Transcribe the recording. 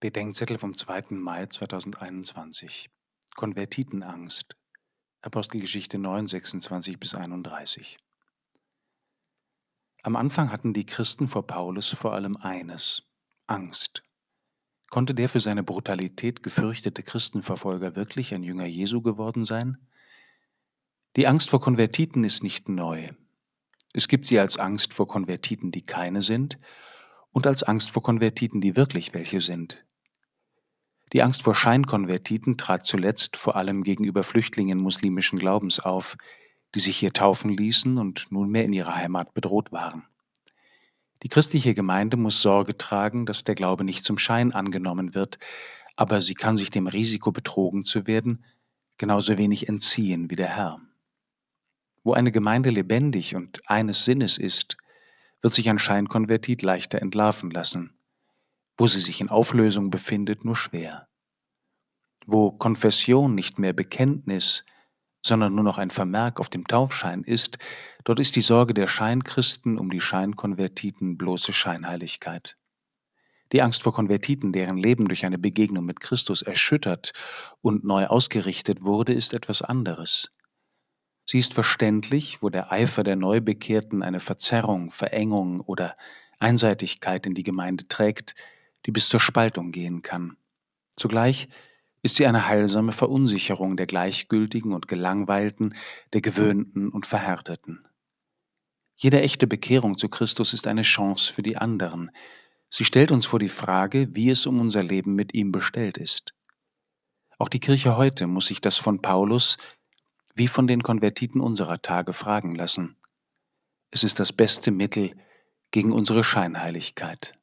Bedenkzettel vom 2. Mai 2021. Konvertitenangst. Apostelgeschichte 9, 26 bis 31. Am Anfang hatten die Christen vor Paulus vor allem eines: Angst. Konnte der für seine Brutalität gefürchtete Christenverfolger wirklich ein Jünger Jesu geworden sein? Die Angst vor Konvertiten ist nicht neu. Es gibt sie als Angst vor Konvertiten, die keine sind, und als Angst vor Konvertiten, die wirklich welche sind. Die Angst vor Scheinkonvertiten trat zuletzt vor allem gegenüber Flüchtlingen muslimischen Glaubens auf, die sich hier taufen ließen und nunmehr in ihrer Heimat bedroht waren. Die christliche Gemeinde muss Sorge tragen, dass der Glaube nicht zum Schein angenommen wird, aber sie kann sich dem Risiko, betrogen zu werden, genauso wenig entziehen wie der Herr. Wo eine Gemeinde lebendig und eines Sinnes ist, wird sich ein Scheinkonvertit leichter entlarven lassen wo sie sich in Auflösung befindet, nur schwer. Wo Konfession nicht mehr Bekenntnis, sondern nur noch ein Vermerk auf dem Taufschein ist, dort ist die Sorge der Scheinchristen um die Scheinkonvertiten bloße Scheinheiligkeit. Die Angst vor Konvertiten, deren Leben durch eine Begegnung mit Christus erschüttert und neu ausgerichtet wurde, ist etwas anderes. Sie ist verständlich, wo der Eifer der Neubekehrten eine Verzerrung, Verengung oder Einseitigkeit in die Gemeinde trägt, die bis zur Spaltung gehen kann. Zugleich ist sie eine heilsame Verunsicherung der Gleichgültigen und Gelangweilten, der Gewöhnten und Verhärteten. Jede echte Bekehrung zu Christus ist eine Chance für die anderen. Sie stellt uns vor die Frage, wie es um unser Leben mit ihm bestellt ist. Auch die Kirche heute muss sich das von Paulus wie von den Konvertiten unserer Tage fragen lassen. Es ist das beste Mittel gegen unsere Scheinheiligkeit.